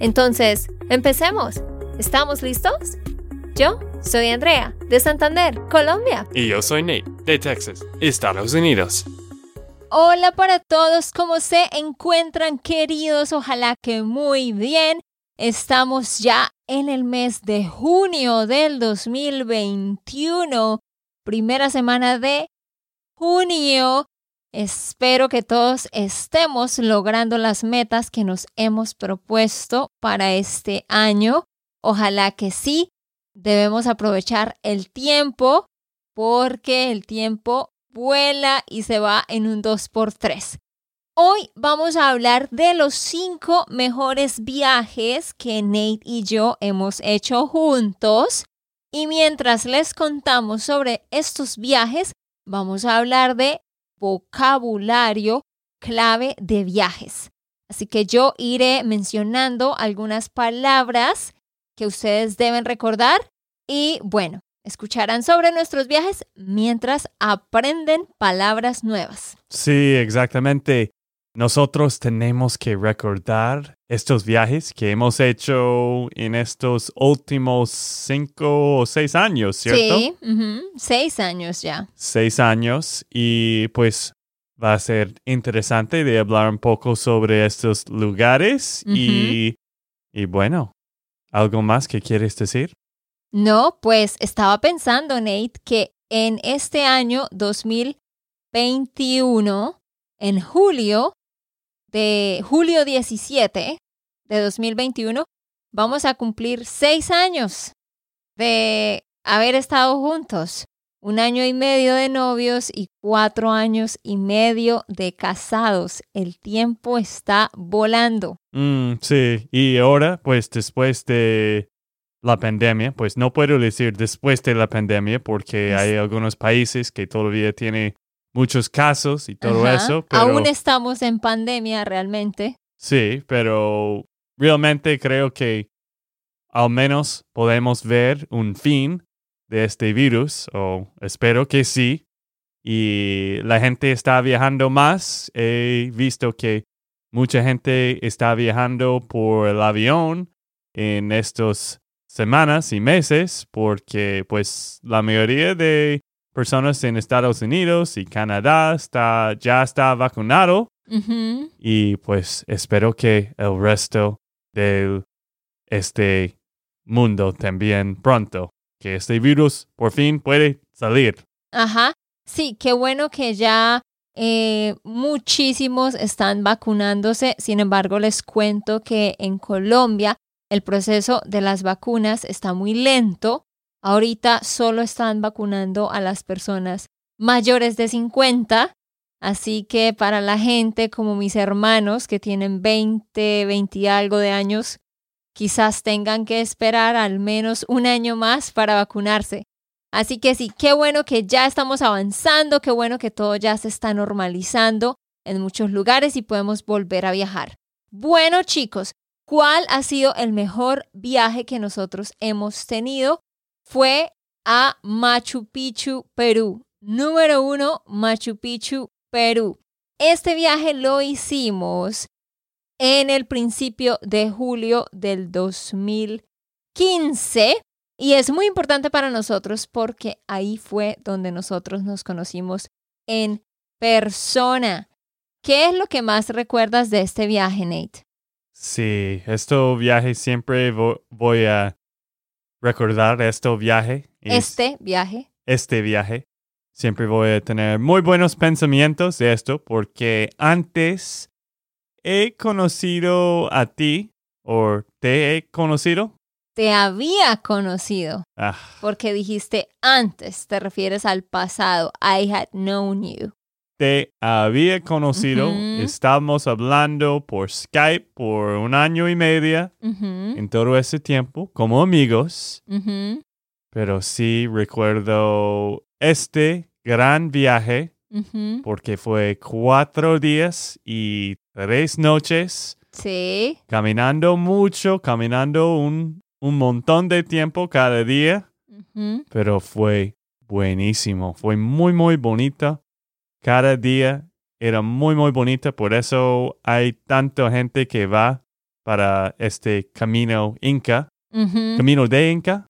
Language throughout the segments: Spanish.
Entonces, empecemos. ¿Estamos listos? Yo soy Andrea, de Santander, Colombia. Y yo soy Nate, de Texas, Estados Unidos. Hola para todos, ¿cómo se encuentran queridos? Ojalá que muy bien. Estamos ya en el mes de junio del 2021 primera semana de junio. Espero que todos estemos logrando las metas que nos hemos propuesto para este año. Ojalá que sí. Debemos aprovechar el tiempo porque el tiempo vuela y se va en un 2x3. Hoy vamos a hablar de los cinco mejores viajes que Nate y yo hemos hecho juntos. Y mientras les contamos sobre estos viajes, vamos a hablar de vocabulario clave de viajes. Así que yo iré mencionando algunas palabras que ustedes deben recordar y bueno, escucharán sobre nuestros viajes mientras aprenden palabras nuevas. Sí, exactamente. Nosotros tenemos que recordar estos viajes que hemos hecho en estos últimos cinco o seis años, ¿cierto? Sí, seis años ya. Seis años y pues va a ser interesante de hablar un poco sobre estos lugares y, y bueno, ¿algo más que quieres decir? No, pues estaba pensando, Nate, que en este año 2021, en julio, de julio 17 de 2021, vamos a cumplir seis años de haber estado juntos. Un año y medio de novios y cuatro años y medio de casados. El tiempo está volando. Mm, sí, y ahora, pues después de la pandemia, pues no puedo decir después de la pandemia porque hay algunos países que todavía tienen muchos casos y todo eso. Pero, Aún estamos en pandemia realmente. Sí, pero realmente creo que al menos podemos ver un fin de este virus, o espero que sí. Y la gente está viajando más. He visto que mucha gente está viajando por el avión en estas semanas y meses porque pues la mayoría de personas en Estados Unidos y Canadá está, ya está vacunado. Y pues espero que el resto de este mundo también pronto, que este virus por fin puede salir. Ajá, sí, qué bueno que ya eh, muchísimos están vacunándose. Sin embargo, les cuento que en Colombia el proceso de las vacunas está muy lento Ahorita solo están vacunando a las personas mayores de 50, así que para la gente como mis hermanos que tienen 20, 20 y algo de años, quizás tengan que esperar al menos un año más para vacunarse. Así que sí, qué bueno que ya estamos avanzando, qué bueno que todo ya se está normalizando en muchos lugares y podemos volver a viajar. Bueno chicos, ¿cuál ha sido el mejor viaje que nosotros hemos tenido? fue a Machu Picchu, Perú. Número uno, Machu Picchu, Perú. Este viaje lo hicimos en el principio de julio del 2015 y es muy importante para nosotros porque ahí fue donde nosotros nos conocimos en persona. ¿Qué es lo que más recuerdas de este viaje, Nate? Sí, este viaje siempre voy a recordar este viaje. Este viaje. Este viaje. Siempre voy a tener muy buenos pensamientos de esto porque antes he conocido a ti o te he conocido. Te había conocido. Ah. Porque dijiste antes, te refieres al pasado. I had known you. te había conocido. Ujú. Estábamos hablando por Skype por un año y medio Ujú, en todo ese tiempo como amigos. Pero sí recuerdo este gran viaje porque fue cuatro días y tres noches Sí. caminando mucho, caminando un, un montón de tiempo cada día, pero fue buenísimo, fue muy, muy bonita. Cada día era muy, muy bonita, por eso hay tanta gente que va para este camino Inca, camino de Inca.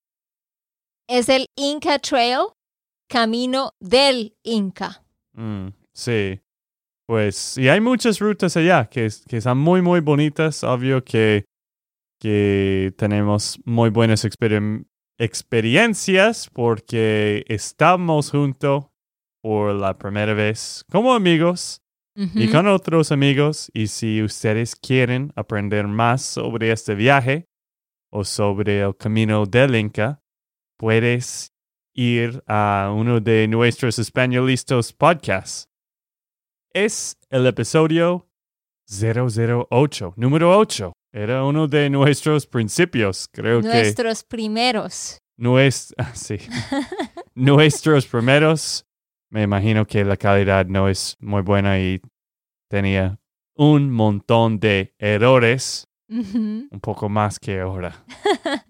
Es el Inca Trail, camino del Inca. Mm, sí. Pues, y hay muchas rutas allá que, que son muy, muy bonitas. Obvio que, que tenemos muy buenas experiencias porque estamos juntos por la primera vez como amigos y con otros amigos. Y si ustedes quieren aprender más sobre este viaje o sobre el camino del Inca, puedes ir a uno de nuestros españolistas podcasts. Es el episodio 008, número 8. Era uno de nuestros principios, creo que Nuestros primeros. nues- ah, sí. nuestros primeros. Me imagino que la calidad no es muy buena y tenía un montón de errores, un poco más que ahora.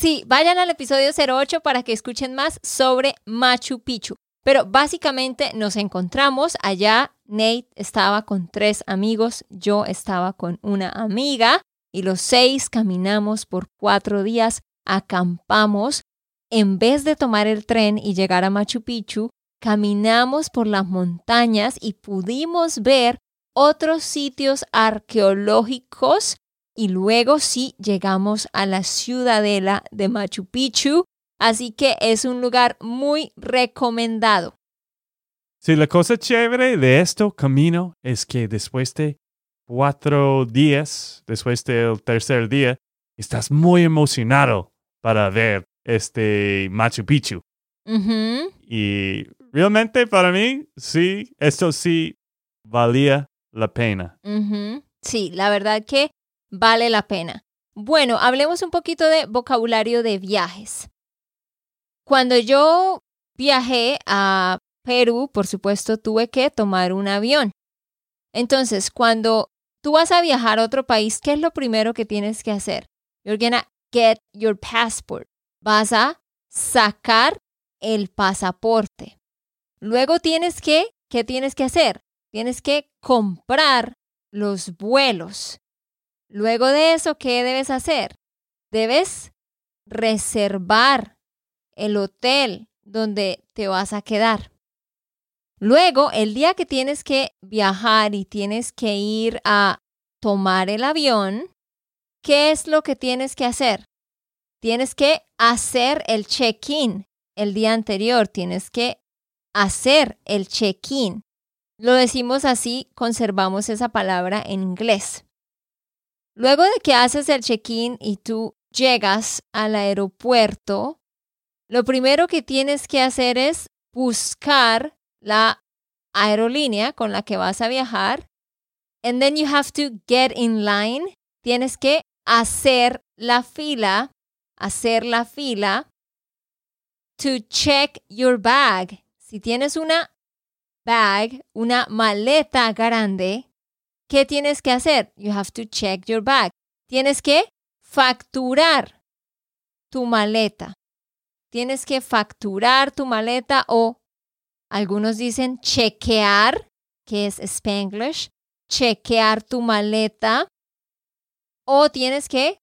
Sí, vayan al episodio 08 para que escuchen más sobre Machu Picchu. Pero básicamente nos encontramos allá. Nate estaba con tres amigos, yo estaba con una amiga y los seis caminamos por cuatro días, acampamos. En vez de tomar el tren y llegar a Machu Picchu, caminamos por las montañas y pudimos ver otros sitios arqueológicos y luego sí llegamos a la ciudadela de Machu Picchu, así que es un lugar muy recomendado. Sí, la cosa chévere de esto camino es que después de cuatro días, después del tercer día, estás muy emocionado para ver este Machu Picchu. Y realmente para mí, sí, esto sí valía la pena. Sí, la verdad que vale la pena. Bueno, hablemos un poquito de vocabulario de viajes. Cuando yo viajé a Perú, por supuesto, tuve que tomar un avión. Entonces, cuando tú vas a viajar a otro país, ¿qué es lo primero que tienes que hacer? You're gonna get your passport. Vas a sacar el pasaporte. Luego tienes que, ¿qué tienes que hacer? Tienes que comprar los vuelos. Luego de eso, ¿qué debes hacer? Debes reservar el hotel donde te vas a quedar. Luego, el día que tienes que viajar y tienes que ir a tomar el avión, ¿qué es lo que tienes que hacer? Tienes que hacer el check-in el día anterior, tienes que hacer el check-in. Lo decimos así, conservamos esa palabra en inglés. Luego de que haces el check-in y tú llegas al aeropuerto, lo primero que tienes que hacer es buscar la aerolínea con la que vas a viajar. And then you have to get in line. Tienes que hacer la fila, hacer la fila to check your bag. Si tienes una bag, una maleta grande, ¿qué tienes que hacer? You have to check your bag. Tienes que facturar tu maleta. Tienes que facturar tu maleta o algunos dicen chequear, que es Spanglish, chequear tu maleta o tienes que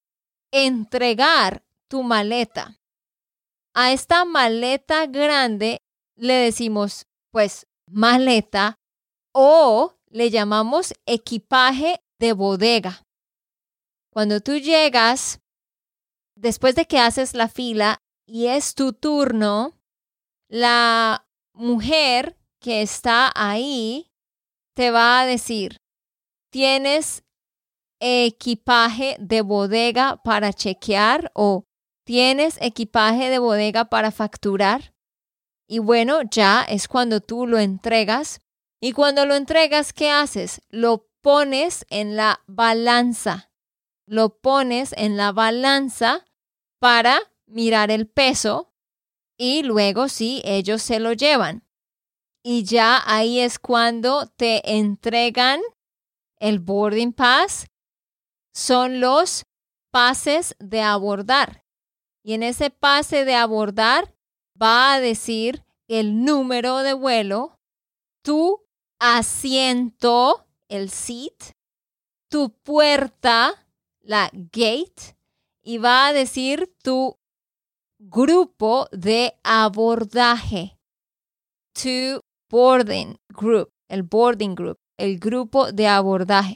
entregar tu maleta. A esta maleta grande le decimos pues maleta o le llamamos equipaje de bodega. Cuando tú llegas, después de que haces la fila y es tu turno, la mujer que está ahí te va a decir, ¿tienes equipaje de bodega para chequear o tienes equipaje de bodega para facturar? Y bueno, ya es cuando tú lo entregas Y cuando lo entregas, ¿qué haces? Lo pones en la balanza. Lo pones en la balanza para mirar el peso y luego sí, ellos se lo llevan. Y ya ahí es cuando te entregan el boarding pass. Son los pases de abordar. Y en ese pase de abordar va a decir el número de vuelo, tu asiento, el seat, tu puerta, la gate, y va a decir tu grupo de abordaje, to boarding group, el boarding group, el grupo de abordaje.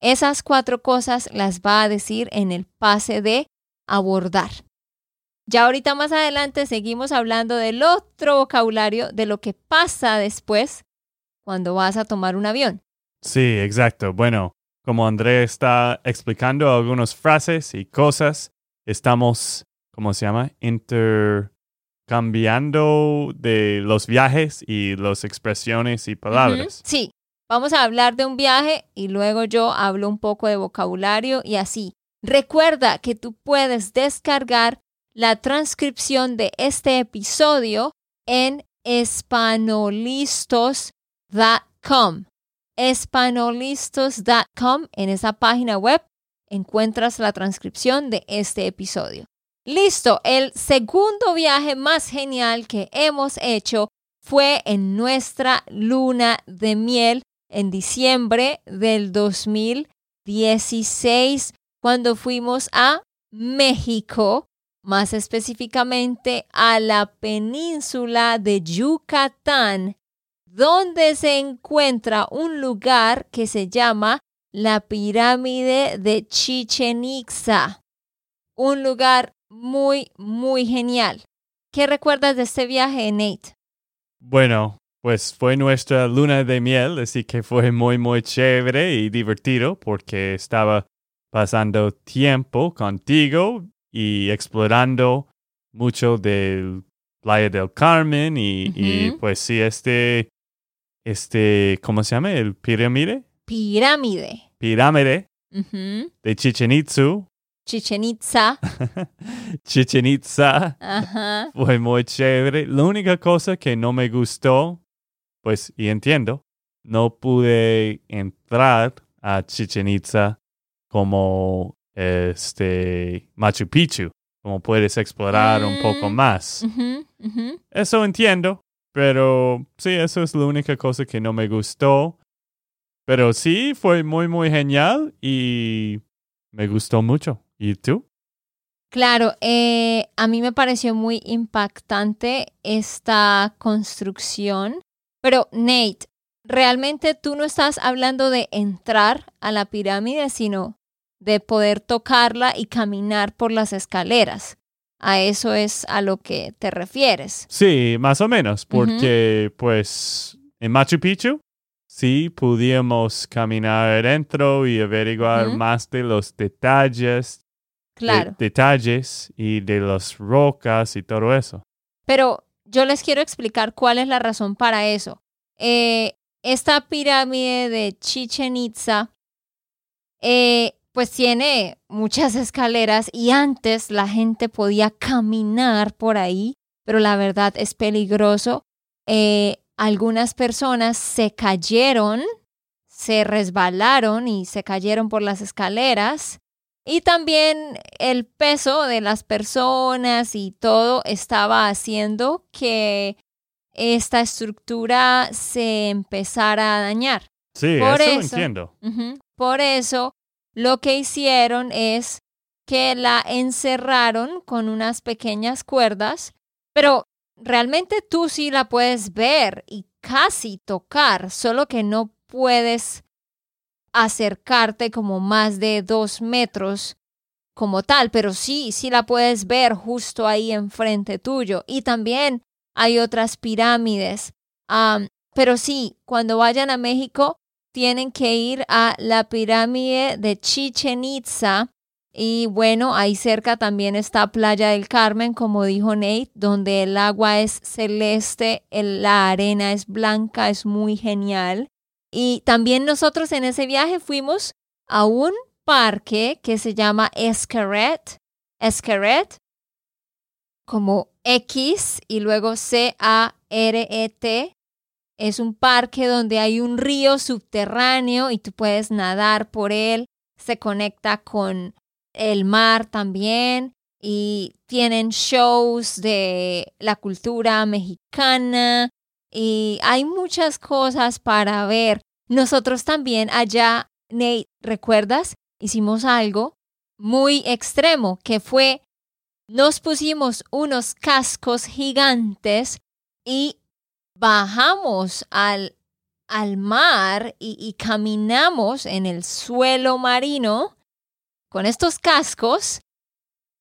Esas cuatro cosas las va a decir en el pase de abordar. Ya ahorita más adelante seguimos hablando del otro vocabulario, de lo que pasa después cuando vas a tomar un avión. Sí, exacto. Bueno, como André está explicando algunas frases y cosas, estamos, ¿cómo se llama? Intercambiando de los viajes y las expresiones y palabras. Sí, vamos a hablar de un viaje y luego yo hablo un poco de vocabulario y así. Recuerda que tú puedes descargar la transcripción de este episodio en espanolistos.com. Espanolistos.com. En esa página web encuentras la transcripción de este episodio. Listo, el segundo viaje más genial que hemos hecho fue en nuestra luna de miel en diciembre del 2016 cuando fuimos a México más específicamente a la península de Yucatán, donde se encuentra un lugar que se llama la pirámide de Chichen Itza. Un lugar muy, muy genial. ¿Qué recuerdas de este viaje, Nate? Bueno, pues fue nuestra luna de miel, así que fue muy, muy chévere y divertido porque estaba pasando tiempo contigo y explorando mucho del Playa del Carmen y, pues sí, este, este, ¿cómo se llama? ¿El pirámide? Pirámide. Pirámide de Chichen Itzu. Chichen Itza. Chichen Itza. Ajá. Fue muy chévere. La única cosa que no me gustó, pues, y entiendo, no pude entrar a Chichen Itza como este Machu Picchu, como puedes explorar un poco mm, más. Eso entiendo, pero sí, eso es la única cosa que no me gustó. Pero sí, fue muy, muy genial y me gustó mucho. ¿Y tú? Claro, eh, a mí me pareció muy impactante esta construcción. Pero Nate, realmente tú no estás hablando de entrar a la pirámide, sino de poder tocarla y caminar por las escaleras. A eso es a lo que te refieres. Sí, más o menos, porque pues en Machu Picchu sí pudimos caminar adentro y averiguar más de los detalles. Claro. detalles y de las rocas y todo eso. Pero yo les quiero explicar cuál es la razón para eso. Eh, esta pirámide de Chichen Itza eh, pues tiene muchas escaleras y antes la gente podía caminar por ahí, pero la verdad es peligroso. Eh, algunas personas se cayeron, se resbalaron y se cayeron por las escaleras. Y también el peso de las personas y todo estaba haciendo que esta estructura se empezara a dañar. Sí, eso, entiendo. por eso lo que hicieron es que la encerraron con unas pequeñas cuerdas, pero realmente tú sí la puedes ver y casi tocar, solo que no puedes acercarte como más de dos metros como tal, pero sí, sí la puedes ver justo ahí enfrente tuyo. Y también hay otras pirámides. pero sí, cuando vayan a México, tienen que ir a la pirámide de Chichen Itza. Y bueno, ahí cerca también está Playa del Carmen, como dijo Nate, donde el agua es celeste, la arena es blanca, es muy genial. Y también nosotros en ese viaje fuimos a un parque que se llama Escaret. Escaret, como X y luego C-A-R-E-T. Es un parque donde hay un río subterráneo y tú puedes nadar por él. Se conecta con el mar también y tienen shows de la cultura mexicana y hay muchas cosas para ver. Nosotros también allá, Nate, ¿recuerdas? Hicimos algo muy extremo que fue, nos pusimos unos cascos gigantes y bajamos al, al mar y, caminamos en el suelo marino con estos cascos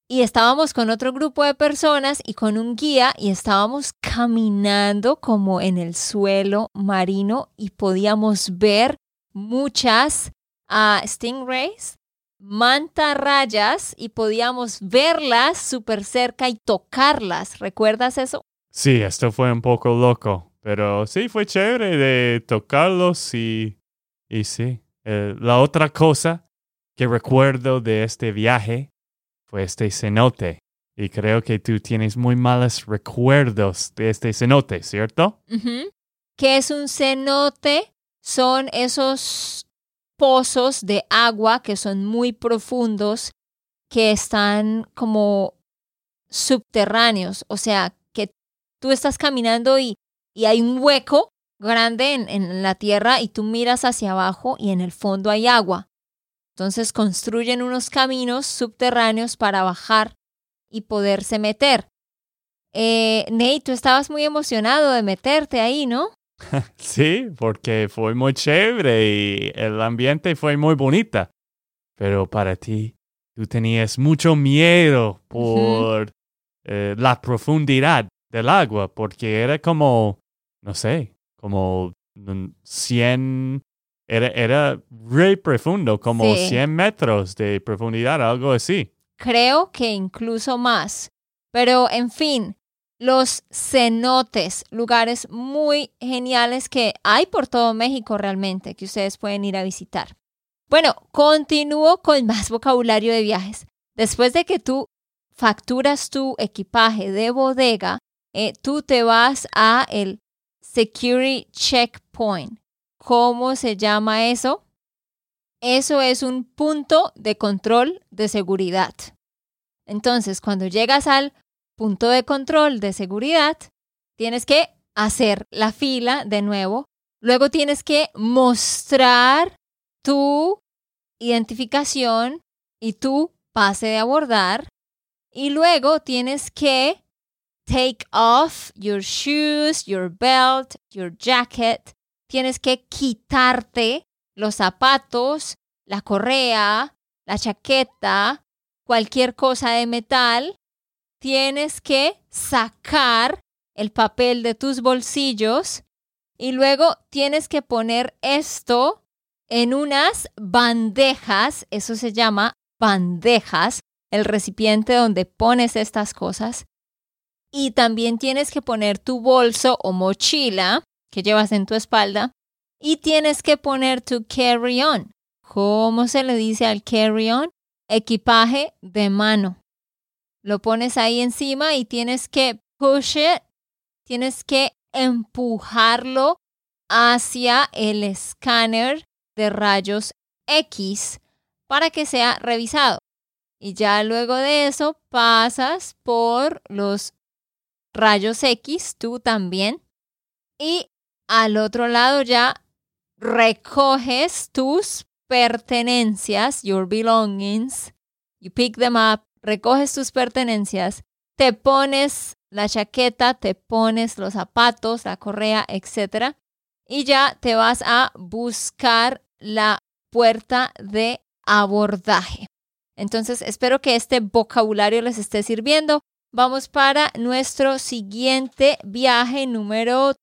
y estábamos con otro grupo de personas y con un guía y estábamos caminando como en el suelo marino y podíamos ver muchas uh, stingrays, mantarrayas y podíamos verlas súper cerca y tocarlas. ¿Recuerdas eso? Sí, esto fue un poco loco, pero sí fue chévere de tocarlos y, y sí. Eh, la otra cosa que recuerdo de este viaje fue este cenote. Y creo que tú tienes muy malos recuerdos de este cenote, ¿cierto? ¿Qué es un cenote? Son esos pozos de agua que son muy profundos, que están como subterráneos. O sea, que tú estás caminando y, y hay un hueco grande en, en la tierra y tú miras hacia abajo y en el fondo hay agua. Entonces construyen unos caminos subterráneos para bajar y poderse meter. Eh, Nate, tú estabas muy emocionado de meterte ahí, ¿no? sí, porque fue muy chévere y el ambiente fue muy bonita. Pero para ti, tú tenías mucho miedo por eh, la profundidad del agua, porque era como, no sé, como 100 era, era muy profundo, como 100 metros de profundidad, algo así. Creo que incluso más. Pero, en fin, los cenotes, lugares muy geniales que hay por todo México realmente, que ustedes pueden ir a visitar. Bueno, continúo con más vocabulario de viajes. Después de que tú facturas tu equipaje de bodega, eh, tú te vas a el Security Checkpoint. ¿Cómo se llama eso? Eso es un punto de control de seguridad. Entonces, cuando llegas al punto de control de seguridad, tienes que hacer la fila de nuevo. Luego tienes que mostrar tu identificación y tu pase de abordar. Y luego tienes que take off your shoes, your belt, your jacket tienes que quitarte los zapatos, la correa, la chaqueta, cualquier cosa de metal. Tienes que sacar el papel de tus bolsillos y luego tienes que poner esto en unas bandejas, eso se llama bandejas, el recipiente donde pones estas cosas. Y también tienes que poner tu bolso o mochila que llevas en tu espalda y tienes que poner tu carry-on. ¿Cómo se le dice al carry-on? Equipaje de mano. Lo pones ahí encima y tienes que push it, tienes que empujarlo hacia el escáner de rayos X para que sea revisado. Y ya luego de eso pasas por los rayos X, tú también, y al otro lado ya recoges tus pertenencias, your belongings, you pick them up, recoges tus pertenencias, te pones la chaqueta, te pones los zapatos, la correa, etc. Y ya te vas a buscar la puerta de abordaje. Entonces, espero que este vocabulario les esté sirviendo. Vamos para nuestro siguiente viaje número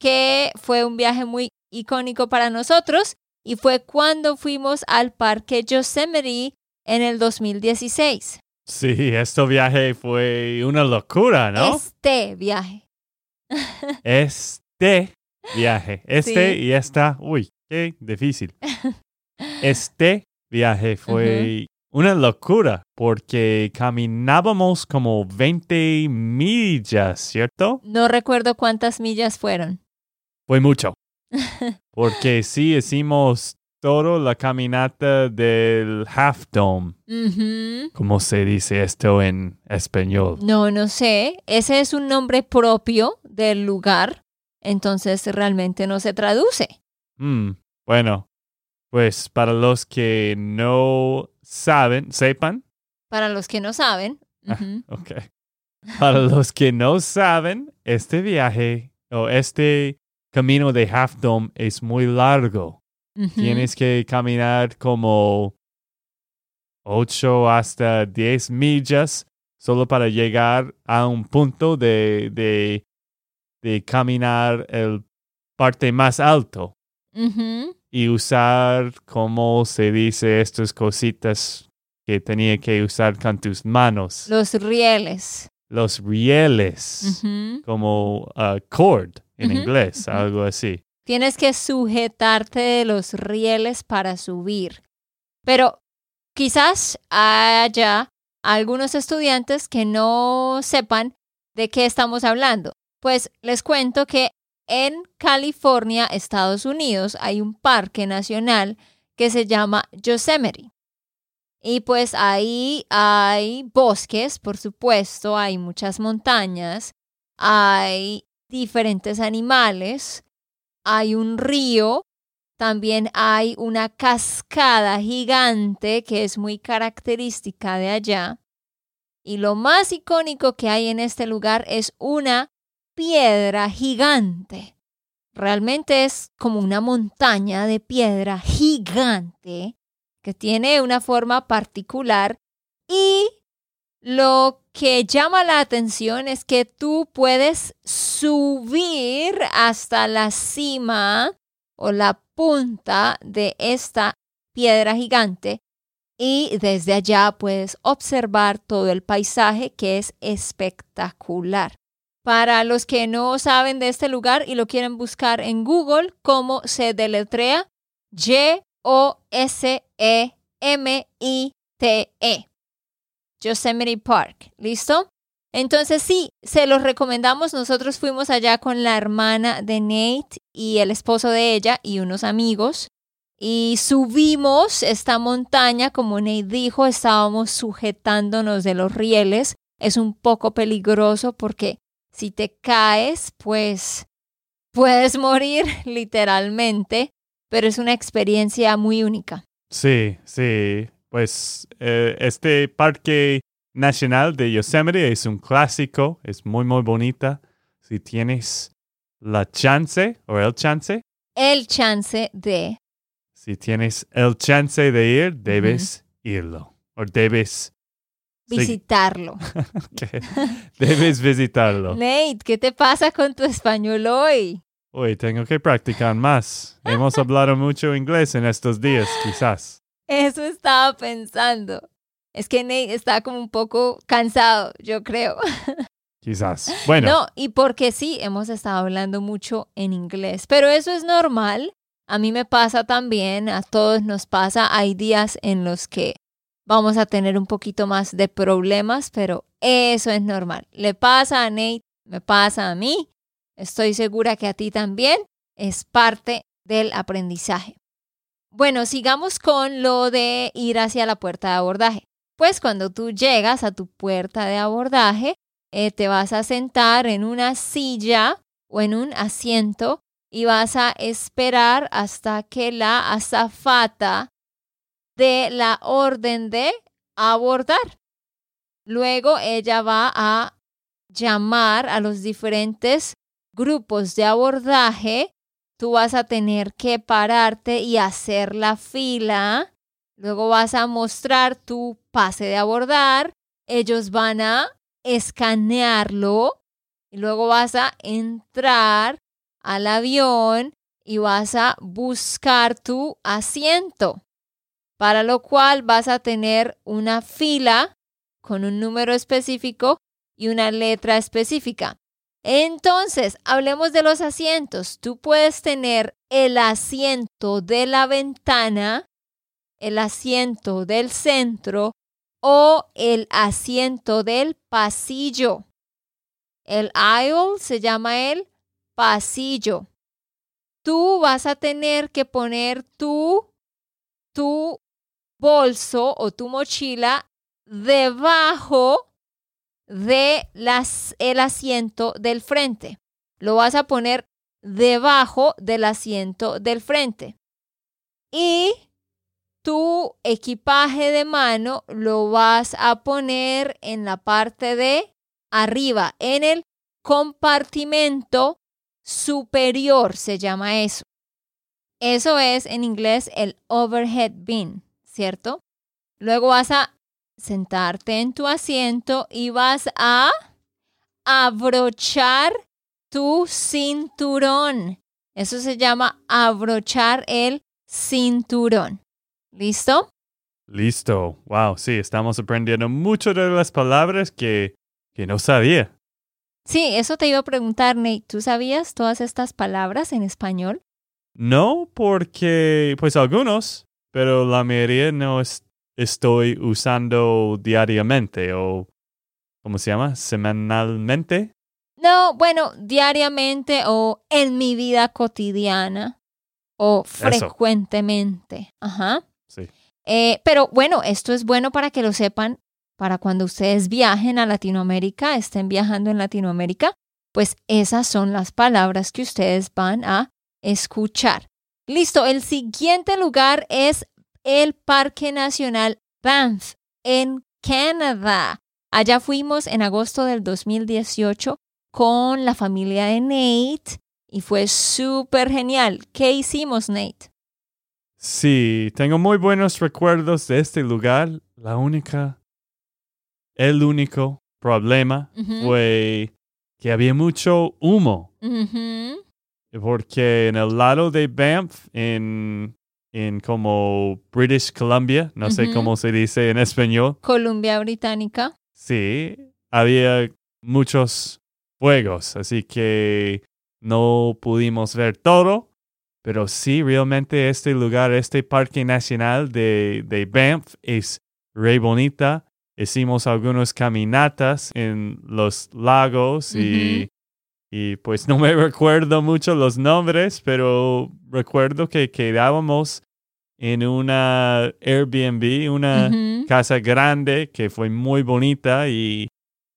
que fue un viaje muy icónico para nosotros y fue cuando fuimos al parque Yosemite en el 2016. Sí, este viaje fue una locura, ¿no? Este viaje. Este viaje. Este Sí. y esta. Uy, qué difícil. Este viaje fue una locura porque caminábamos como 20 millas, ¿cierto? No recuerdo cuántas millas fueron. Fue mucho. Porque sí hicimos toda la caminata del Half Dome. ¿Cómo se dice esto en español? No, no sé. Ese es un nombre propio del lugar, entonces realmente no se traduce. Mm, bueno, pues para los que no saben, sepan, Para los que no saben. Ah. ok. Para los que no saben, este viaje o este camino de Half Dome es muy largo. Tienes que caminar como 8 hasta 10 millas solo para llegar a un punto de, de, de caminar el parte más alto Y usar, como se dice, estas cositas que tenía que usar con tus manos. Los rieles. Los rieles, como uh, cord en inglés, algo así. Tienes que sujetarte de los rieles para subir. Pero quizás haya algunos estudiantes que no sepan de qué estamos hablando. Pues les cuento que en California, Estados Unidos, hay un parque nacional que se llama Yosemite. Y pues ahí hay bosques, por supuesto, hay muchas montañas, hay diferentes animales, hay un río, también hay una cascada gigante que es muy característica de allá. Y lo más icónico que hay en este lugar es una piedra gigante. Realmente es como una montaña de piedra gigante que tiene una forma particular y lo que llama la atención es que tú puedes subir hasta la cima o la punta de esta piedra gigante y desde allá puedes observar todo el paisaje que es espectacular. Para los que no saben de este lugar y lo quieren buscar en Google, ¿cómo se deletrea? Y-O-S-E-M-I-T-E. Yosemite Park. ¿Listo? Entonces sí, se los recomendamos. Nosotros fuimos allá con la hermana de Nate y el esposo de ella y unos amigos. Y subimos esta montaña, como Nate dijo, estábamos sujetándonos de los rieles. Es un poco peligroso porque si te caes, pues puedes morir literalmente, pero es una experiencia muy única. Sí, sí. Pues eh, este parque nacional de Yosemite es un clásico, es muy, muy bonita. Si tienes la chance o el chance, El chance de si tienes el chance de ir, debes irlo. O debes. Visitarlo. debes visitarlo. Nate, ¿qué te pasa con tu español hoy? Uy, tengo que practicar más. Hemos hablado mucho inglés en estos días, quizás. Eso estaba pensando. Es que Nate está como un poco cansado, yo creo. Quizás. Bueno, No, y porque sí, hemos estado hablando mucho en inglés, pero eso es normal. A mí me pasa también, a todos nos pasa. Hay días en los que vamos a tener un poquito más de problemas, pero eso es normal. Le pasa a Nate, me pasa a mí. Estoy segura que a ti también. Es parte del aprendizaje. Bueno, sigamos con lo de ir hacia la puerta de abordaje. Pues cuando tú llegas a tu puerta de abordaje, eh, te vas a sentar en una silla o en un asiento y vas a esperar hasta que la azafata dé la orden de abordar. Luego ella va a llamar a los diferentes grupos de abordaje. Tú vas a tener que pararte y hacer la fila. Luego vas a mostrar tu pase de abordar. Ellos van a escanearlo y luego vas a entrar al avión y vas a buscar tu asiento, para lo cual vas a tener una fila con un número específico y una letra específica. Entonces, hablemos de los asientos. Tú puedes tener el asiento de la ventana, el asiento del centro o el asiento del pasillo. El aisle se llama el pasillo. Tú vas a tener que poner tu, tu bolso o tu mochila debajo de las, el asiento del frente. Lo vas a poner debajo del asiento del frente. Y tu equipaje de mano lo vas a poner en la parte de arriba, en el compartimento superior, se llama eso. Eso es en inglés el overhead bin, ¿cierto? Luego vas a sentarte en tu asiento y vas a abrochar tu cinturón. Eso se llama abrochar el cinturón. ¿Listo? Listo. Wow, sí, estamos aprendiendo mucho de las palabras que, que no sabía. Sí, eso te iba a preguntar, Nate. ¿Tú sabías todas estas palabras en español? No, porque, pues algunos, pero la mayoría no es, estoy usando diariamente o, ¿cómo se llama? Semanalmente. No, bueno, diariamente o en mi vida cotidiana o frecuentemente. Ajá. Sí. Eh, pero bueno, esto es bueno para que lo sepan, para cuando ustedes viajen a Latinoamérica, estén viajando en Latinoamérica, pues esas son las palabras que ustedes van a escuchar. Listo, el siguiente lugar es el Parque Nacional Banff en Canadá. Allá fuimos en agosto del 2018 con la familia de Nate y fue súper genial. ¿Qué hicimos, Nate? Sí, tengo muy buenos recuerdos de este lugar. La única, el único problema fue que había mucho humo. Porque en el lado de Banff, en en como British Columbia, no sé cómo se dice en español. Columbia Británica. Sí, había muchos fuegos, así que no pudimos ver todo, pero sí, realmente este lugar, este parque nacional de, de Banff es re bonita. Hicimos algunas caminatas en los lagos y y pues no me recuerdo mucho los nombres, pero recuerdo que quedábamos en una Airbnb, una casa grande que fue muy bonita y,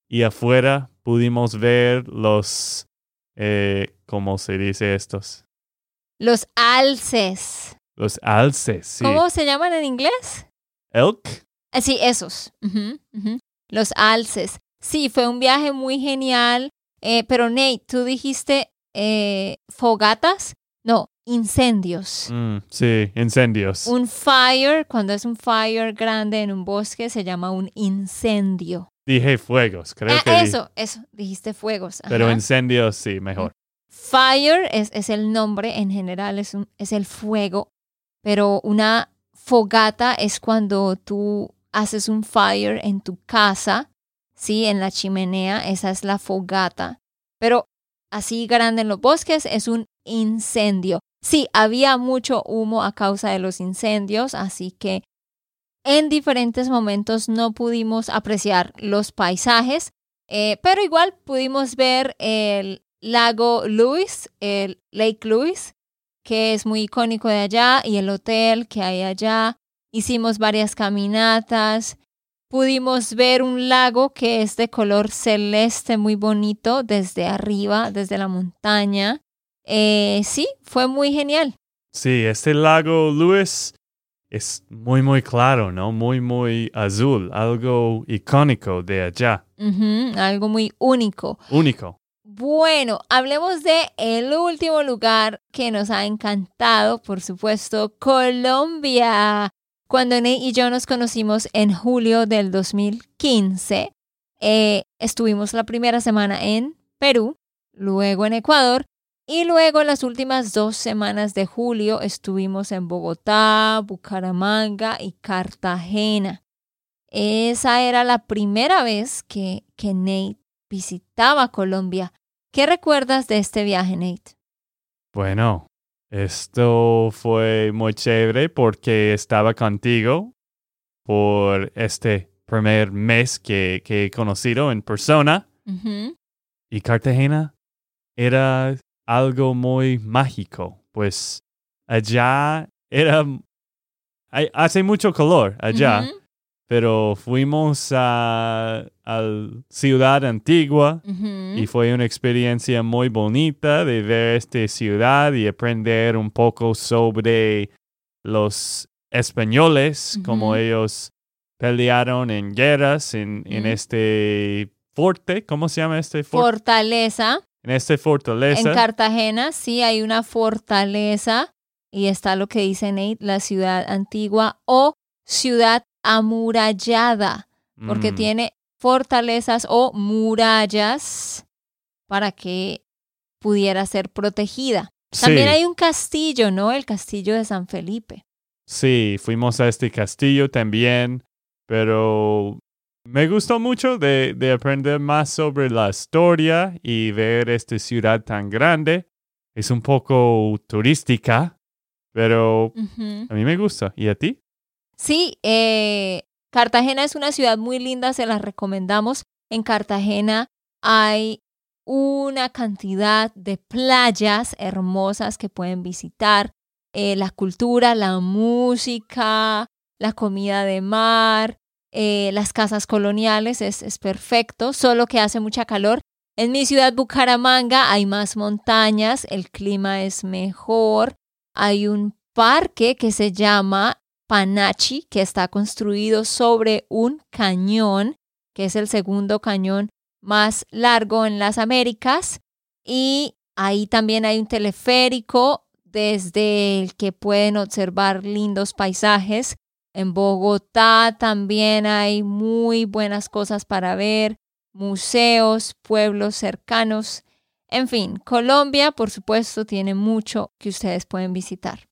y afuera pudimos ver los, eh, ¿cómo se dice estos? Los alces. Los alces, sí. ¿Cómo se llaman en inglés? Elk. Ah, sí, esos. Los alces. Sí, fue un viaje muy genial. Eh, pero Nate, tú dijiste eh, fogatas. No, incendios. Mm, sí, incendios. Un fire, cuando es un fire grande en un bosque, se llama un incendio. Dije fuegos, creo ah, que. Eso, eso, dijiste fuegos. Pero incendios, sí, mejor. Fire es, es el nombre en general, es, un, es el fuego, pero una fogata es cuando tú haces un fire en tu casa ¿sí? En la chimenea, esa es la fogata. Pero así grande en los bosques es un incendio. Sí, había mucho humo a causa de los incendios, así que en diferentes momentos no pudimos apreciar los paisajes, eh, pero igual pudimos ver el lago Louis, el Lake Louis, que es muy icónico de allá, y el hotel que hay allá. Hicimos varias caminatas, pudimos ver un lago que es de color celeste muy bonito desde arriba, desde la montaña. Eh, sí, fue muy genial. Sí, este lago Lewis es muy, muy claro, ¿no? Muy, muy azul, algo icónico de allá. algo muy único. Único. Bueno, hablemos de el último lugar que nos ha encantado, por supuesto, Colombia. Cuando Ney y yo nos conocimos en julio del 2015, eh, estuvimos la primera semana en Perú, luego en Ecuador Y luego las últimas dos semanas de julio estuvimos en Bogotá, Bucaramanga y Cartagena. Esa era la primera vez que, que Nate visitaba Colombia. ¿Qué recuerdas de este viaje, Nate? Bueno, esto fue muy chévere porque estaba contigo por este primer mes que, he conocido en persona. Y Cartagena era algo muy mágico, pues allá era... hace mucho calor allá pero fuimos a, Ciudad Antigua y fue una experiencia muy bonita de ver esta ciudad y aprender un poco sobre los españoles, como ellos pelearon en guerras en, en este fuerte, ¿cómo se llama este? Fortaleza. En este fortaleza. En Cartagena sí hay una fortaleza y está lo que dice Nate, la ciudad antigua o ciudad amurallada, porque mm. tiene fortalezas o murallas para que pudiera ser protegida. También hay un castillo, ¿no? El castillo de San Felipe. Sí, fuimos a este castillo también, pero me gustó mucho de, aprender más sobre la historia y ver esta ciudad tan grande. Es un poco turística, pero a mí me gusta. ¿Y a ti? Sí, eh, Cartagena es una ciudad muy linda, se la recomendamos. En Cartagena hay una cantidad de playas hermosas que pueden visitar. Eh, la cultura, la música, la comida de mar, eh, las casas coloniales, es, es perfecto, solo que hace mucha calor. En mi ciudad Bucaramanga hay más montañas, el clima es mejor, hay un parque que se llama Panachi, que está construido sobre un cañón, que es el segundo cañón más largo en las Américas. Y ahí también hay un teleférico desde el que pueden observar lindos paisajes. En Bogotá también hay muy buenas cosas para ver, museos, pueblos cercanos. En fin, Colombia, por supuesto, tiene mucho que ustedes pueden visitar.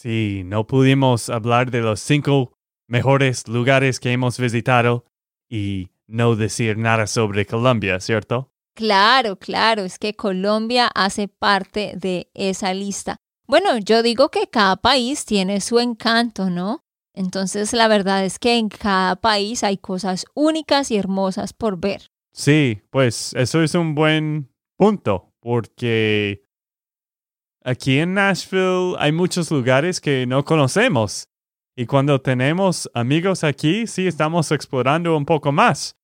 Sí, no pudimos hablar de los cinco mejores lugares que hemos visitado y no decir nada sobre Colombia, ¿cierto? Claro, claro, es que Colombia hace parte de esa lista. Bueno, yo digo que cada país tiene su encanto, ¿no? Entonces la verdad es que en cada país hay cosas únicas y hermosas por ver. Sí, pues eso es un buen punto, porque aquí en Nashville hay muchos lugares que no conocemos. Y cuando tenemos amigos aquí, sí estamos explorando un poco más.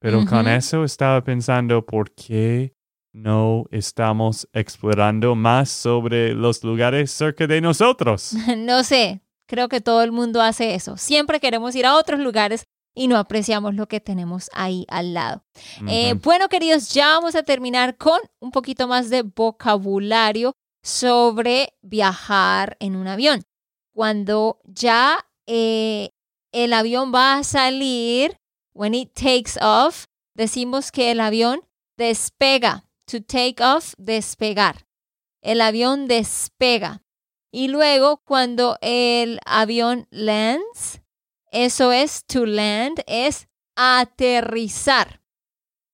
Pero con eso estaba pensando, ¿por qué no estamos explorando más sobre los lugares cerca de nosotros? no sé, creo que todo el mundo hace eso. Siempre queremos ir a otros lugares y no apreciamos lo que tenemos ahí al lado. Eh, bueno, queridos, ya vamos a terminar con un poquito más de vocabulario sobre viajar en un avión. Cuando ya eh, el avión va a salir, when it takes off, decimos que el avión despega. To take off, despegar. El avión despega. Y luego cuando el avión lands, eso es to land, es aterrizar.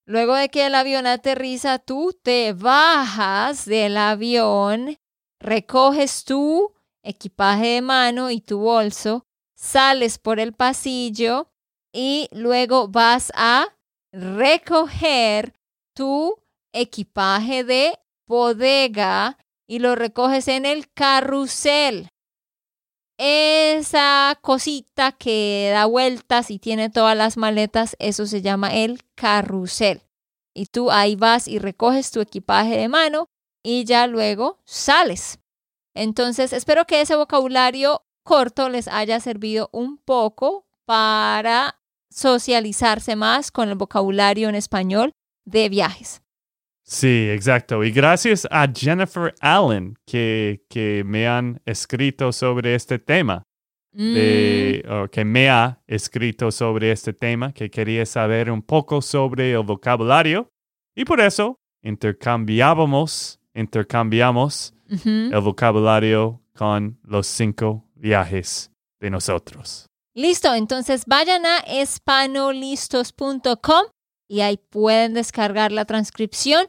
Luego de que el avión aterriza, tú te bajas del avión, recoges tu equipaje de mano y tu bolso, sales por el pasillo y luego vas a recoger tu equipaje de bodega y lo recoges en el carrusel. Esa cosita que da vueltas y tiene todas las maletas, eso se llama el carrusel. Y tú ahí vas y recoges tu equipaje de mano y ya luego sales. Entonces, espero que ese vocabulario corto les haya servido un poco para socializarse más con el vocabulario en español de viajes. Sí, exacto. Y gracias a Jennifer Allen que, que me han escrito sobre este tema. Mm. que me ha escrito sobre este tema, que quería saber un poco sobre el vocabulario. Y por eso intercambiábamos intercambiamos el vocabulario con los cinco viajes de nosotros. Listo, entonces vayan a espanolistos.com y ahí pueden descargar la transcripción